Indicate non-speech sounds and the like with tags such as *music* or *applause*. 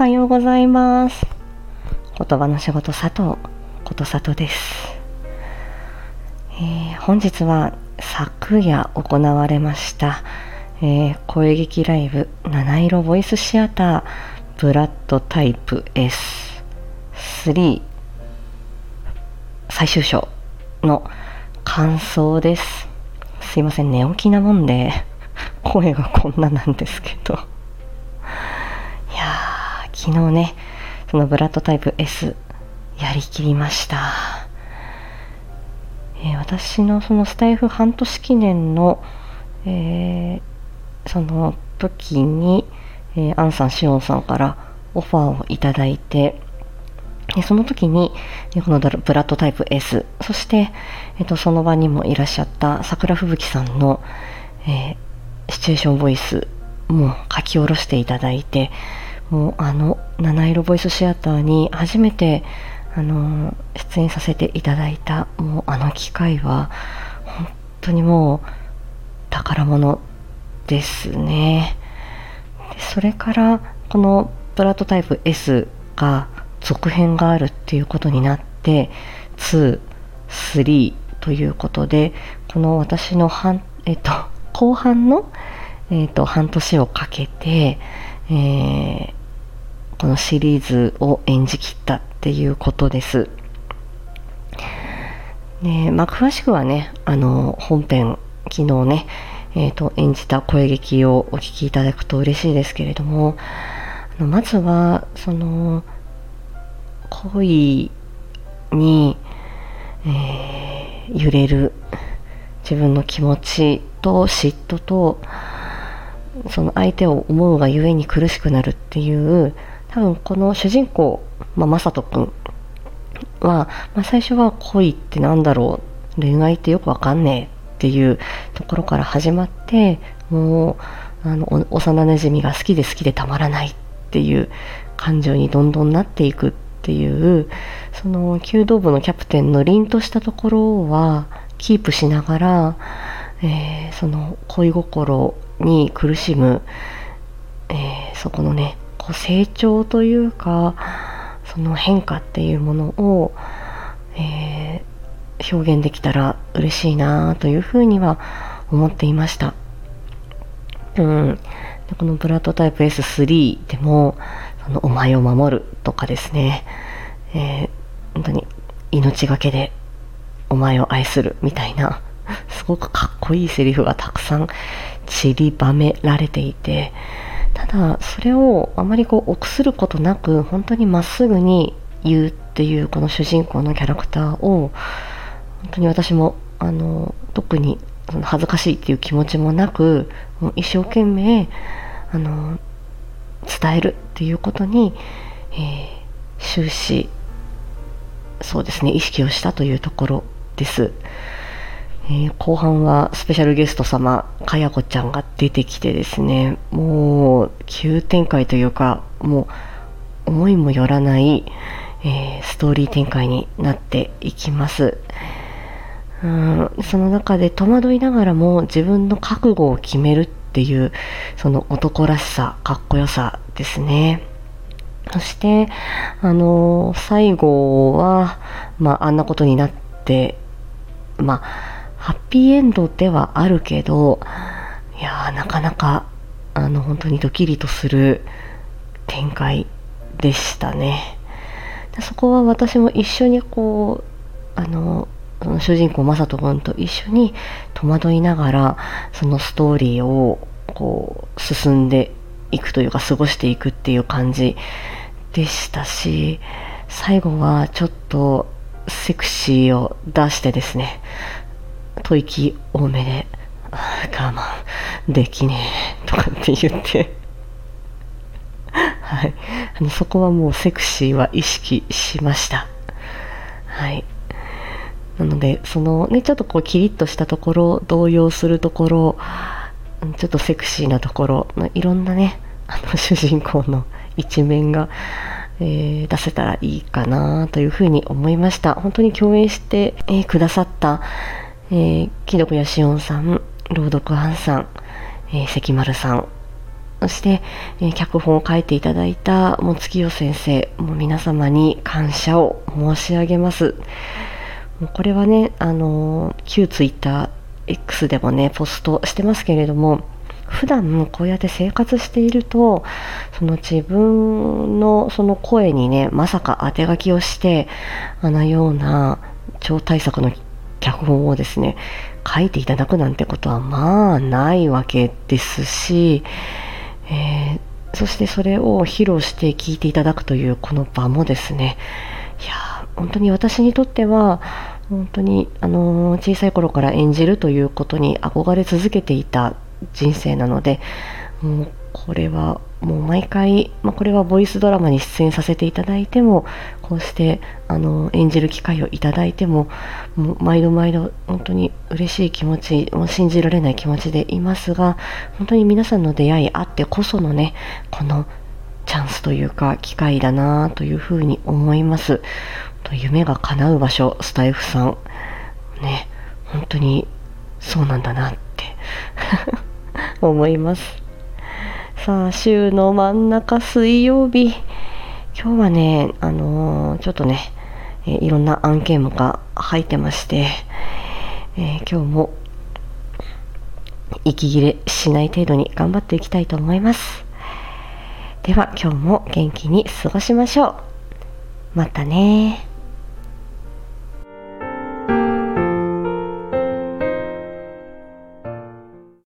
はようございます。言葉の仕事佐藤ことさとです、えー、本日は昨夜行われました、えー、声劇ライブ七色ボイスシアターブラッドタイプ S3 最終章の感想です。すいません寝起きなもんで声がこんななんですけど。昨日ね、そのブラッドタイプ S やりきりました。えー、私のそのスタイフ半年記念の、えー、その時に、えー、アンさん、シオンさんからオファーをいただいて、でその時に、このブラッドタイプ S、そして、えっと、その場にもいらっしゃった桜吹雪さんの、えー、シチュエーションボイスも書き下ろしていただいて、もうあの七色ボイスシアターに初めてあの出演させていただいたもうあの機会は本当にもう宝物ですね。でそれからこのプラトタイプ S が続編があるっていうことになって2、3ということでこの私の半、えっと、後半の、えっと、半年をかけて、えーこのシリーズを演じきったっていうことです。でまあ、詳しくはね、あの、本編、昨日ね、えっ、ー、と、演じた声劇をお聞きいただくと嬉しいですけれども、あのまずは、その、恋に、えー、揺れる自分の気持ちと嫉妬と、その相手を思うがゆえに苦しくなるっていう多分この主人公、まあ、マサト君は、まあ、最初は恋ってなんだろう恋愛ってよくわかんねえっていうところから始まってもうあの幼なじみが好きで好きでたまらないっていう感情にどんどんなっていくっていうその弓道部のキャプテンの凛としたところはキープしながら、えー、その恋心に苦しむ、えー、そこのねこう成長というかその変化っていうものを、えー、表現できたら嬉しいなというふうには思っていました。うん、でこのブラッドタイプ S3 でもそのお前を守るとかですね、えー、本当に命がけでお前を愛するみたいなすごくかっこいいセリフがたくさん散りばめられていて、ただそれをあまりこう臆することなく本当にまっすぐに言うっていうこの主人公のキャラクターを本当に私もあの特にその恥ずかしいっていう気持ちもなくもう一生懸命あの伝えるっていうことに、えー、終始そうですね意識をしたというところです。えー、後半はスペシャルゲスト様、かやこちゃんが出てきてですね、もう急展開というか、もう思いもよらない、えー、ストーリー展開になっていきます。うんその中で戸惑いながらも自分の覚悟を決めるっていうその男らしさ、かっこよさですね。そして、あのー、最後は、まあ、あんなことになって、まあ、ハッピーエンドではあるけど、いやなかなか、あの、本当にドキリとする展開でしたね。でそこは私も一緒にこう、あの、その主人公、マサト君と一緒に戸惑いながら、そのストーリーをこう、進んでいくというか、過ごしていくっていう感じでしたし、最後はちょっとセクシーを出してですね、吐息多めで、我慢できねえとかって言って *laughs* はい。あの、そこはもうセクシーは意識しました。はい。なので、そのね、ちょっとこうキリッとしたところ、動揺するところ、ちょっとセクシーなところの、いろんなね、あの、*laughs* 主人公の一面が、えー、出せたらいいかなというふうに思いました。本当に共演して、えー、くださった、えー、木戸やしおんさん、朗読班さん、えー、関丸さん、そして、えー、脚本を書いていただいたも月夜先生、もう皆様に感謝を申し上げます。もうこれはね、あのー、旧ツイッター X でもね、ポストしてますけれども、普段こうやって生活していると、その自分のその声にね、まさか当て書きをして、あのような超大作の脚本をですね、書いていただくなんてことはまあないわけですし、えー、そしてそれを披露して聞いていただくというこの場もですね、いや、本当に私にとっては、本当に、あの小さい頃から演じるということに憧れ続けていた人生なので、もうこれはもう毎回、まあ、これはボイスドラマに出演させていただいてもこうしてあの演じる機会をいただいてももう毎度毎度本当に嬉しい気持ちも信じられない気持ちでいますが本当に皆さんの出会いあってこそのねこのチャンスというか機会だなというふうに思います。と夢が叶う場所スタイフさん。ね本当にそうなんだなって。*laughs* 思います。さあ、週の真ん中水曜日。今日はね、あのー、ちょっとね、えー、いろんな案件が入ってまして、えー、今日も息切れしない程度に頑張っていきたいと思います。では今日も元気に過ごしましょう。またね